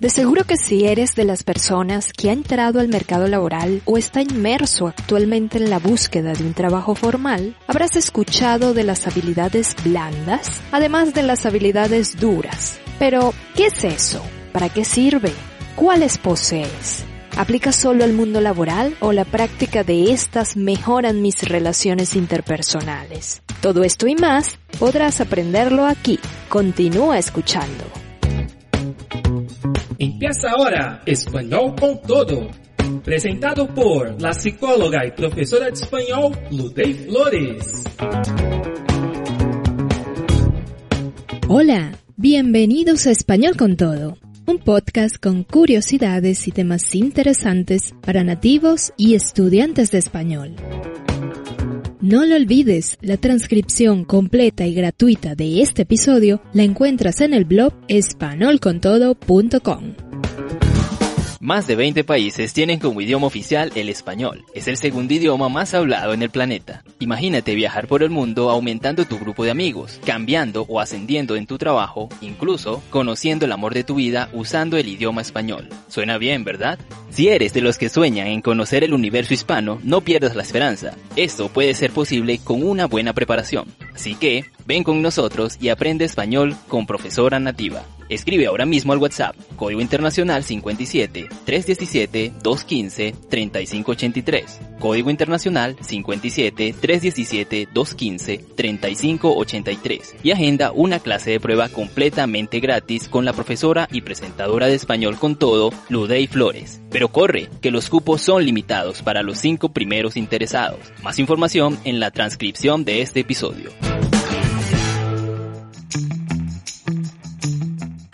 De seguro que si eres de las personas que ha entrado al mercado laboral o está inmerso actualmente en la búsqueda de un trabajo formal, habrás escuchado de las habilidades blandas, además de las habilidades duras. Pero, ¿qué es eso? ¿Para qué sirve? ¿Cuáles posees? ¿Aplica solo al mundo laboral o la práctica de estas mejoran mis relaciones interpersonales? Todo esto y más podrás aprenderlo aquí. Continúa escuchando. Empieza ahora Español con Todo. Presentado por la psicóloga y profesora de español Ludey Flores. Hola, bienvenidos a Español con Todo, un podcast con curiosidades y temas interesantes para nativos y estudiantes de español. No lo olvides, la transcripción completa y gratuita de este episodio la encuentras en el blog espanolcontodo.com. Más de 20 países tienen como idioma oficial el español. Es el segundo idioma más hablado en el planeta. Imagínate viajar por el mundo aumentando tu grupo de amigos, cambiando o ascendiendo en tu trabajo, incluso conociendo el amor de tu vida usando el idioma español. Suena bien, ¿verdad? Si eres de los que sueñan en conocer el universo hispano, no pierdas la esperanza. Esto puede ser posible con una buena preparación. Así que, ven con nosotros y aprende español con profesora nativa. Escribe ahora mismo al WhatsApp, Código Internacional 57 317 215 3583. Código Internacional 57 317 215 3583. Y agenda una clase de prueba completamente gratis con la profesora y presentadora de español con todo, Ludey Flores. Pero corre, que los cupos son limitados para los cinco primeros interesados. Más información en la transcripción de este episodio.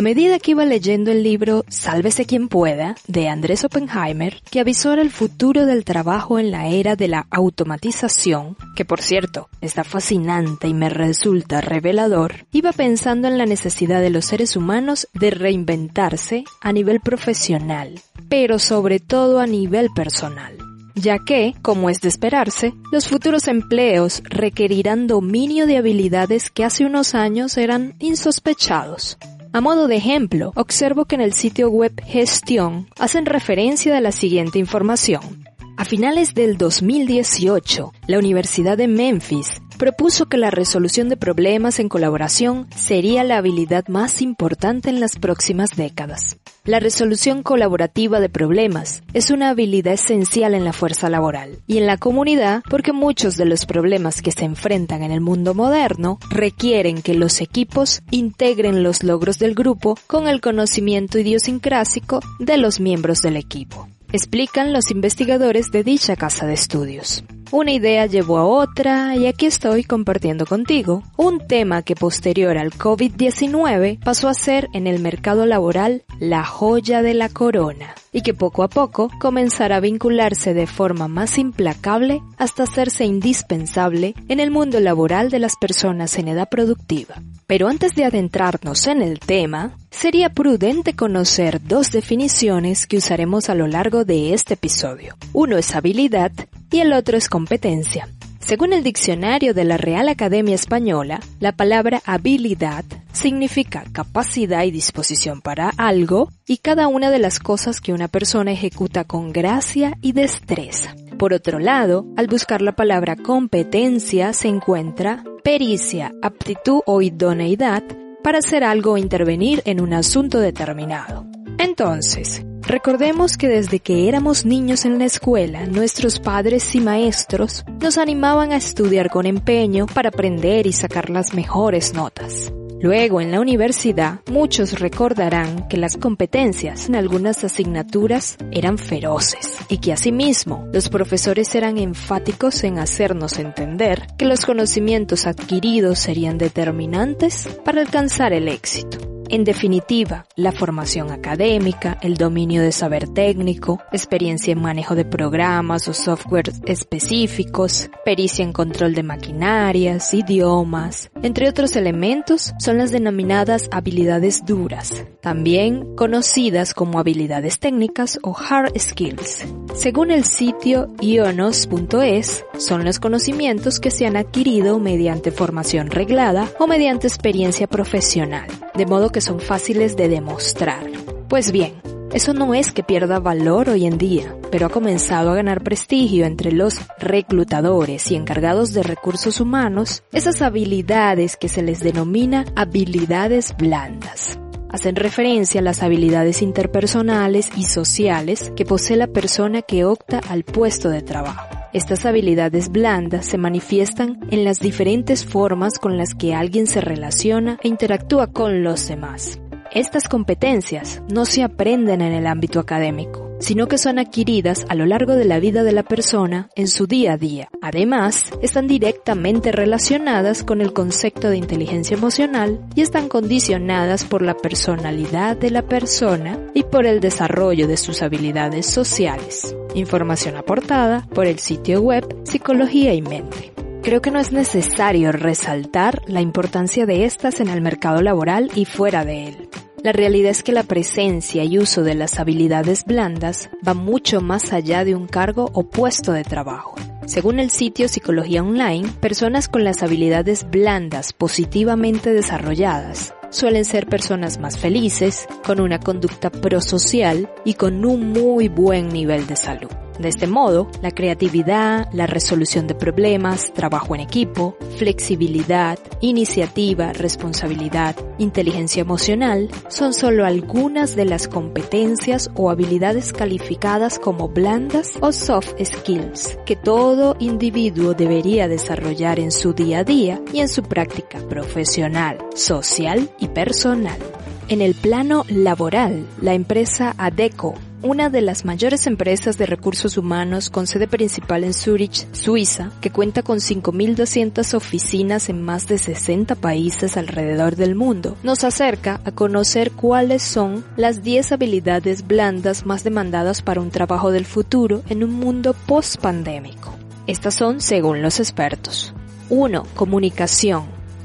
A medida que iba leyendo el libro Sálvese quien pueda, de Andrés Oppenheimer, que avisora el futuro del trabajo en la era de la automatización, que por cierto está fascinante y me resulta revelador, iba pensando en la necesidad de los seres humanos de reinventarse a nivel profesional, pero sobre todo a nivel personal ya que, como es de esperarse, los futuros empleos requerirán dominio de habilidades que hace unos años eran insospechados. A modo de ejemplo, observo que en el sitio web Gestión hacen referencia a la siguiente información. A finales del 2018, la Universidad de Memphis propuso que la resolución de problemas en colaboración sería la habilidad más importante en las próximas décadas. La resolución colaborativa de problemas es una habilidad esencial en la fuerza laboral y en la comunidad porque muchos de los problemas que se enfrentan en el mundo moderno requieren que los equipos integren los logros del grupo con el conocimiento idiosincrásico de los miembros del equipo explican los investigadores de dicha casa de estudios. Una idea llevó a otra y aquí estoy compartiendo contigo un tema que posterior al COVID-19 pasó a ser en el mercado laboral la joya de la corona y que poco a poco comenzará a vincularse de forma más implacable hasta hacerse indispensable en el mundo laboral de las personas en edad productiva. Pero antes de adentrarnos en el tema, sería prudente conocer dos definiciones que usaremos a lo largo de este episodio. Uno es habilidad y el otro es. Según el diccionario de la Real Academia Española, la palabra habilidad significa capacidad y disposición para algo y cada una de las cosas que una persona ejecuta con gracia y destreza. Por otro lado, al buscar la palabra competencia se encuentra pericia, aptitud o idoneidad para hacer algo o intervenir en un asunto determinado. Entonces, Recordemos que desde que éramos niños en la escuela, nuestros padres y maestros nos animaban a estudiar con empeño para aprender y sacar las mejores notas. Luego, en la universidad, muchos recordarán que las competencias en algunas asignaturas eran feroces y que asimismo los profesores eran enfáticos en hacernos entender que los conocimientos adquiridos serían determinantes para alcanzar el éxito. En definitiva, la formación académica, el dominio de saber técnico, experiencia en manejo de programas o software específicos, pericia en control de maquinarias, idiomas, entre otros elementos, son las denominadas habilidades duras, también conocidas como habilidades técnicas o hard skills. Según el sitio ionos.es, son los conocimientos que se han adquirido mediante formación reglada o mediante experiencia profesional, de modo que son fáciles de demostrar. Pues bien, eso no es que pierda valor hoy en día, pero ha comenzado a ganar prestigio entre los reclutadores y encargados de recursos humanos esas habilidades que se les denomina habilidades blandas. Hacen referencia a las habilidades interpersonales y sociales que posee la persona que opta al puesto de trabajo. Estas habilidades blandas se manifiestan en las diferentes formas con las que alguien se relaciona e interactúa con los demás. Estas competencias no se aprenden en el ámbito académico, sino que son adquiridas a lo largo de la vida de la persona en su día a día. Además, están directamente relacionadas con el concepto de inteligencia emocional y están condicionadas por la personalidad de la persona y por el desarrollo de sus habilidades sociales. Información aportada por el sitio web Psicología y Mente. Creo que no es necesario resaltar la importancia de estas en el mercado laboral y fuera de él. La realidad es que la presencia y uso de las habilidades blandas va mucho más allá de un cargo o puesto de trabajo. Según el sitio Psicología Online, personas con las habilidades blandas positivamente desarrolladas suelen ser personas más felices, con una conducta prosocial y con un muy buen nivel de salud. De este modo, la creatividad, la resolución de problemas, trabajo en equipo, flexibilidad, iniciativa, responsabilidad, inteligencia emocional son solo algunas de las competencias o habilidades calificadas como blandas o soft skills que todo individuo debería desarrollar en su día a día y en su práctica profesional, social y personal. En el plano laboral, la empresa ADECO una de las mayores empresas de recursos humanos con sede principal en Zurich, Suiza, que cuenta con 5.200 oficinas en más de 60 países alrededor del mundo, nos acerca a conocer cuáles son las 10 habilidades blandas más demandadas para un trabajo del futuro en un mundo post-pandémico. Estas son según los expertos. 1. Comunicación.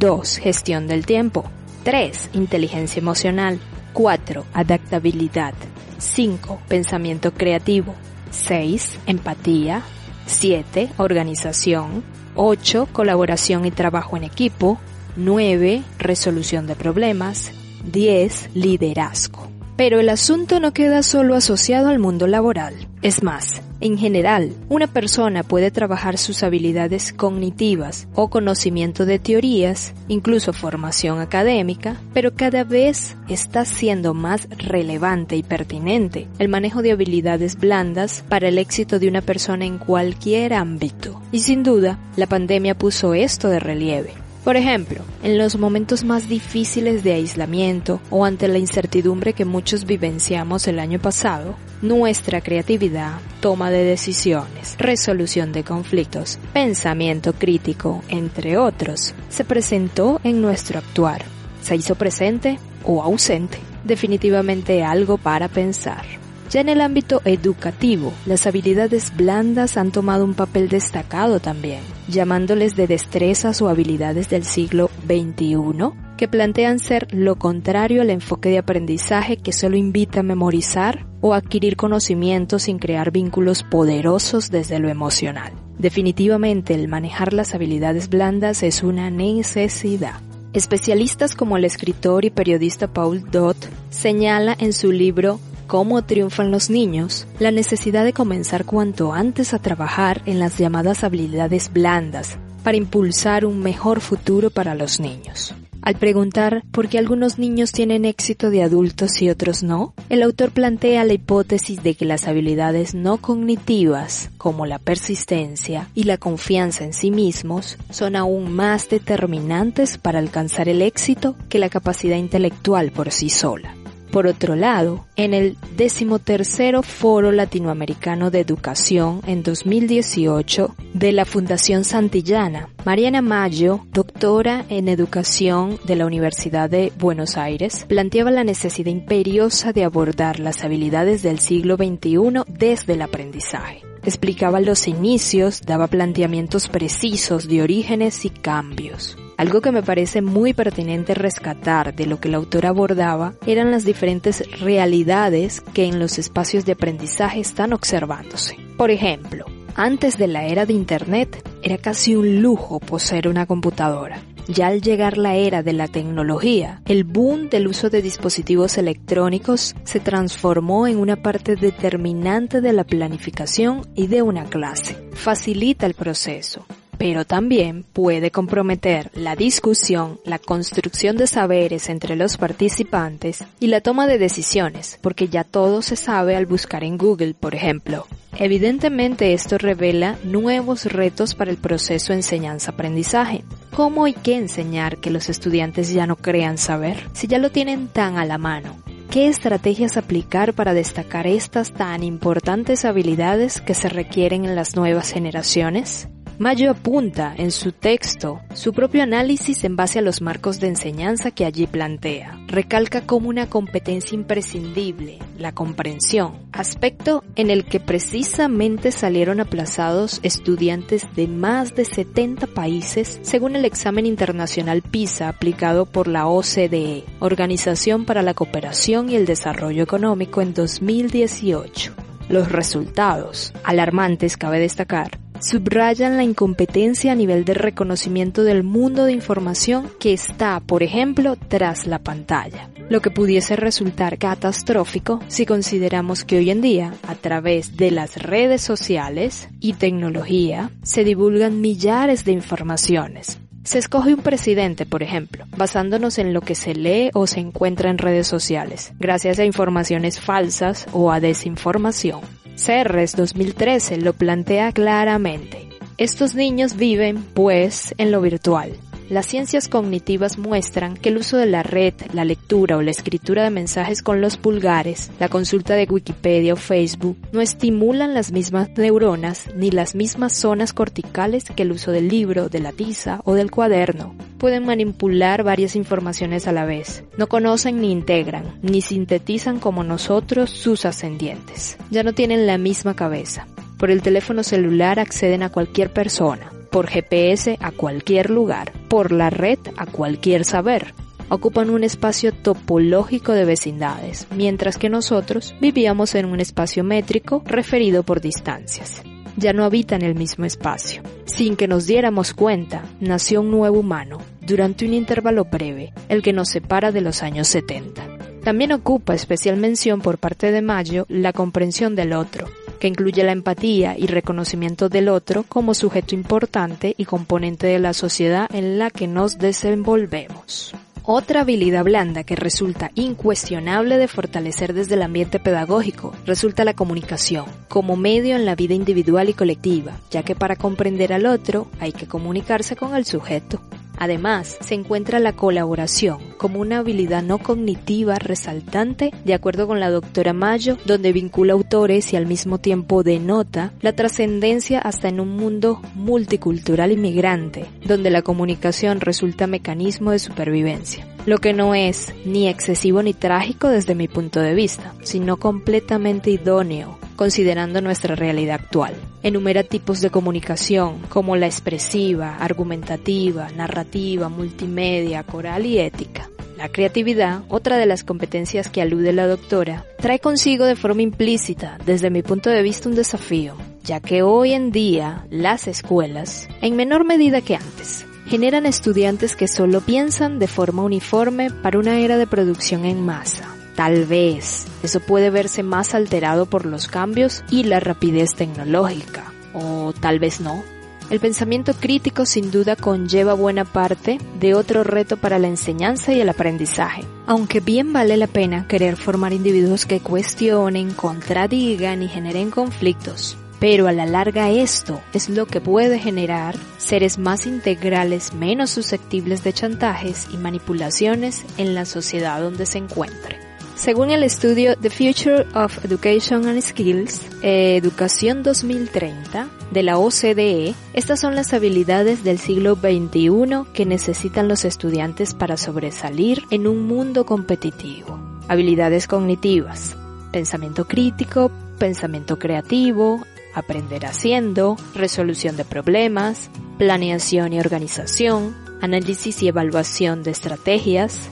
2. Gestión del tiempo. 3. Inteligencia emocional. 4. Adaptabilidad. 5. Pensamiento creativo. 6. Empatía. 7. Organización. 8. Colaboración y trabajo en equipo. 9. Resolución de problemas. 10. Liderazgo. Pero el asunto no queda solo asociado al mundo laboral. Es más, en general, una persona puede trabajar sus habilidades cognitivas o conocimiento de teorías, incluso formación académica, pero cada vez está siendo más relevante y pertinente el manejo de habilidades blandas para el éxito de una persona en cualquier ámbito. Y sin duda, la pandemia puso esto de relieve. Por ejemplo, en los momentos más difíciles de aislamiento o ante la incertidumbre que muchos vivenciamos el año pasado, nuestra creatividad, toma de decisiones, resolución de conflictos, pensamiento crítico, entre otros, se presentó en nuestro actuar. Se hizo presente o ausente. Definitivamente algo para pensar. Ya en el ámbito educativo, las habilidades blandas han tomado un papel destacado también, llamándoles de destrezas o habilidades del siglo XXI, que plantean ser lo contrario al enfoque de aprendizaje que solo invita a memorizar o adquirir conocimientos sin crear vínculos poderosos desde lo emocional. Definitivamente el manejar las habilidades blandas es una necesidad. Especialistas como el escritor y periodista Paul Dodd señala en su libro cómo triunfan los niños, la necesidad de comenzar cuanto antes a trabajar en las llamadas habilidades blandas para impulsar un mejor futuro para los niños. Al preguntar por qué algunos niños tienen éxito de adultos y otros no, el autor plantea la hipótesis de que las habilidades no cognitivas, como la persistencia y la confianza en sí mismos, son aún más determinantes para alcanzar el éxito que la capacidad intelectual por sí sola. Por otro lado, en el decimotercero Foro Latinoamericano de Educación en 2018 de la Fundación Santillana, Mariana Mayo, doctora en educación de la Universidad de Buenos Aires, planteaba la necesidad imperiosa de abordar las habilidades del siglo XXI desde el aprendizaje explicaba los inicios, daba planteamientos precisos de orígenes y cambios. Algo que me parece muy pertinente rescatar de lo que el autor abordaba eran las diferentes realidades que en los espacios de aprendizaje están observándose. Por ejemplo, antes de la era de Internet era casi un lujo poseer una computadora. ya al llegar la era de la tecnología, el boom del uso de dispositivos electrónicos se transformó en una parte determinante de la planificación y de una clase. Facilita el proceso, pero también puede comprometer la discusión, la construcción de saberes entre los participantes y la toma de decisiones, porque ya todo se sabe al buscar en Google, por ejemplo. Evidentemente esto revela nuevos retos para el proceso enseñanza-aprendizaje. ¿Cómo hay que enseñar que los estudiantes ya no crean saber si ya lo tienen tan a la mano? ¿Qué estrategias aplicar para destacar estas tan importantes habilidades que se requieren en las nuevas generaciones? Mayo apunta en su texto su propio análisis en base a los marcos de enseñanza que allí plantea. Recalca como una competencia imprescindible la comprensión, aspecto en el que precisamente salieron aplazados estudiantes de más de 70 países según el examen internacional PISA aplicado por la OCDE, Organización para la Cooperación y el Desarrollo Económico en 2018. Los resultados, alarmantes cabe destacar, subrayan la incompetencia a nivel de reconocimiento del mundo de información que está, por ejemplo, tras la pantalla, lo que pudiese resultar catastrófico si consideramos que hoy en día, a través de las redes sociales y tecnología, se divulgan millares de informaciones, se escoge un presidente, por ejemplo, basándonos en lo que se lee o se encuentra en redes sociales, gracias a informaciones falsas o a desinformación. CERRES 2013 lo plantea claramente. Estos niños viven, pues, en lo virtual, las ciencias cognitivas muestran que el uso de la red, la lectura o la escritura de mensajes con los pulgares, la consulta de Wikipedia o Facebook, no estimulan las mismas neuronas ni las mismas zonas corticales que el uso del libro, de la tiza o del cuaderno. Pueden manipular varias informaciones a la vez. No conocen ni integran, ni sintetizan como nosotros sus ascendientes. Ya no tienen la misma cabeza. Por el teléfono celular acceden a cualquier persona por GPS a cualquier lugar, por la red a cualquier saber. Ocupan un espacio topológico de vecindades, mientras que nosotros vivíamos en un espacio métrico referido por distancias. Ya no habitan el mismo espacio. Sin que nos diéramos cuenta, nació un nuevo humano, durante un intervalo breve, el que nos separa de los años 70. También ocupa especial mención por parte de Mayo la comprensión del otro, que incluye la empatía y reconocimiento del otro como sujeto importante y componente de la sociedad en la que nos desenvolvemos. Otra habilidad blanda que resulta incuestionable de fortalecer desde el ambiente pedagógico resulta la comunicación, como medio en la vida individual y colectiva, ya que para comprender al otro hay que comunicarse con el sujeto. Además, se encuentra la colaboración como una habilidad no cognitiva resaltante, de acuerdo con la doctora Mayo, donde vincula autores y al mismo tiempo denota la trascendencia hasta en un mundo multicultural y migrante, donde la comunicación resulta mecanismo de supervivencia. Lo que no es ni excesivo ni trágico desde mi punto de vista, sino completamente idóneo considerando nuestra realidad actual. Enumera tipos de comunicación como la expresiva, argumentativa, narrativa, multimedia, coral y ética. La creatividad, otra de las competencias que alude la doctora, trae consigo de forma implícita, desde mi punto de vista, un desafío, ya que hoy en día las escuelas, en menor medida que antes, generan estudiantes que solo piensan de forma uniforme para una era de producción en masa Tal vez eso puede verse más alterado por los cambios y la rapidez tecnológica, o tal vez no. El pensamiento crítico sin duda conlleva buena parte de otro reto para la enseñanza y el aprendizaje, aunque bien vale la pena querer formar individuos que cuestionen, contradigan y generen conflictos. Pero a la larga esto es lo que puede generar seres más integrales, menos susceptibles de chantajes y manipulaciones en la sociedad donde se encuentren. Según el estudio The Future of Education and Skills, Educación 2030 de la OCDE, estas son las habilidades del siglo XXI que necesitan los estudiantes para sobresalir en un mundo competitivo. Habilidades cognitivas, pensamiento crítico, pensamiento creativo, aprender haciendo, resolución de problemas, planeación y organización, análisis y evaluación de estrategias,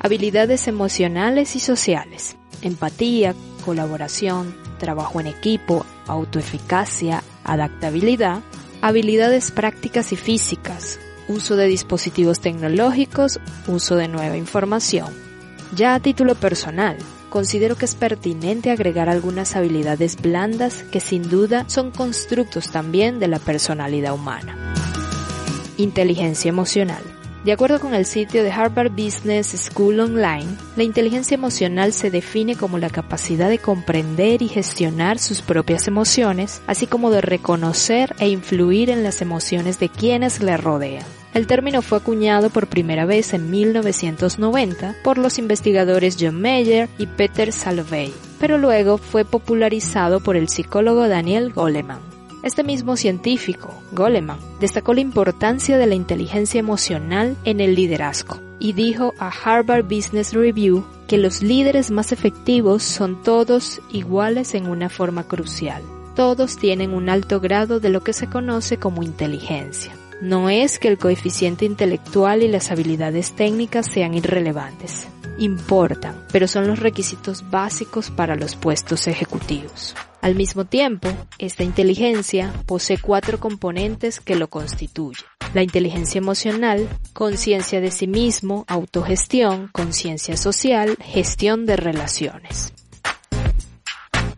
habilidades emocionales y sociales, empatía, colaboración, trabajo en equipo, autoeficacia, adaptabilidad, habilidades prácticas y físicas, uso de dispositivos tecnológicos, uso de nueva información. Ya a título personal, considero que es pertinente agregar algunas habilidades blandas que sin duda son constructos también de la personalidad humana. Inteligencia emocional. De acuerdo con el sitio de Harvard Business School Online, la inteligencia emocional se define como la capacidad de comprender y gestionar sus propias emociones, así como de reconocer e influir en las emociones de quienes le rodean. El término fue acuñado por primera vez en 1990 por los investigadores John Mayer y Peter Salovey, pero luego fue popularizado por el psicólogo Daniel Goleman. Este mismo científico, Goleman, destacó la importancia de la inteligencia emocional en el liderazgo y dijo a Harvard Business Review que los líderes más efectivos son todos iguales en una forma crucial. Todos tienen un alto grado de lo que se conoce como inteligencia. No es que el coeficiente intelectual y las habilidades técnicas sean irrelevantes. Importan, pero son los requisitos básicos para los puestos ejecutivos. Al mismo tiempo, esta inteligencia posee cuatro componentes que lo constituyen. La inteligencia emocional, conciencia de sí mismo, autogestión, conciencia social, gestión de relaciones.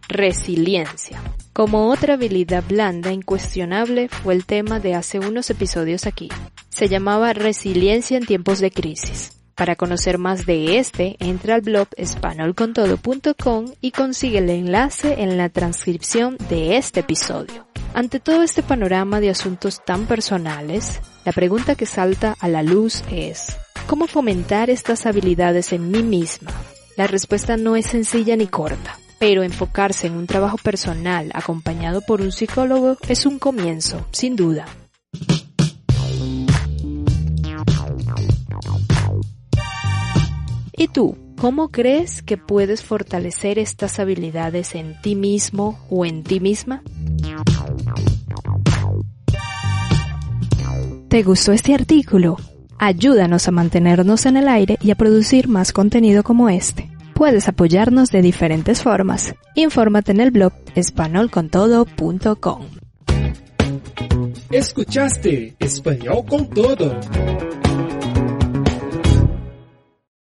Resiliencia. Como otra habilidad blanda incuestionable fue el tema de hace unos episodios aquí. Se llamaba resiliencia en tiempos de crisis. Para conocer más de este, entra al blog espanolcontodo.com y consigue el enlace en la transcripción de este episodio. Ante todo este panorama de asuntos tan personales, la pregunta que salta a la luz es, ¿cómo fomentar estas habilidades en mí misma? La respuesta no es sencilla ni corta pero enfocarse en un trabajo personal acompañado por un psicólogo es un comienzo, sin duda. ¿Y tú? ¿Cómo crees que puedes fortalecer estas habilidades en ti mismo o en ti misma? ¿Te gustó este artículo? Ayúdanos a mantenernos en el aire y a producir más contenido como este puedes apoyarnos de diferentes formas. Infórmate en el blog espanolcontodo.com. Escuchaste Español con Todo.